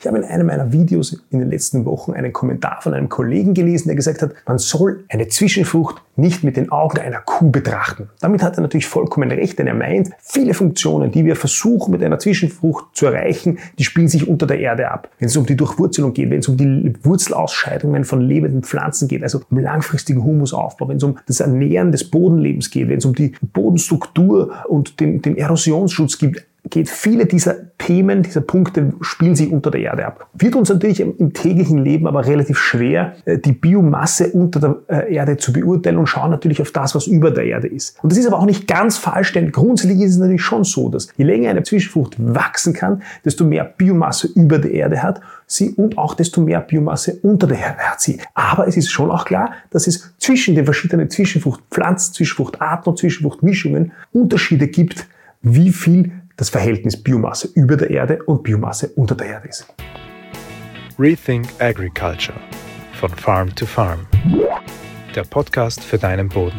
Ich habe in einem meiner Videos in den letzten Wochen einen Kommentar von einem Kollegen gelesen, der gesagt hat, man soll eine Zwischenfrucht nicht mit den Augen einer Kuh betrachten. Damit hat er natürlich vollkommen recht, denn er meint, viele Funktionen, die wir versuchen mit einer Zwischenfrucht zu erreichen, die spielen sich unter der Erde ab. Wenn es um die Durchwurzelung geht, wenn es um die Wurzelausscheidungen von lebenden Pflanzen geht, also um langfristigen Humusaufbau, wenn es um das Ernähren des Bodenlebens geht, wenn es um die Bodenstruktur und den, den Erosionsschutz geht, geht, viele dieser Themen, dieser Punkte spielen sich unter der Erde ab. Wird uns natürlich im, täglichen Leben aber relativ schwer, äh, die Biomasse unter der äh, Erde zu beurteilen und schauen natürlich auf das, was über der Erde ist. Und das ist aber auch nicht ganz falsch, denn grundsätzlich ist es natürlich schon so, dass je länger eine Zwischenfrucht wachsen kann, desto mehr Biomasse über der Erde hat sie und auch desto mehr Biomasse unter der Erde hat sie. Aber es ist schon auch klar, dass es zwischen den verschiedenen Zwischenfruchtpflanzen, Zwischenfruchtarten und Zwischenfruchtmischungen Unterschiede gibt, wie viel das Verhältnis Biomasse über der Erde und Biomasse unter der Erde ist. Rethink Agriculture von Farm to Farm. Der Podcast für deinen Boden.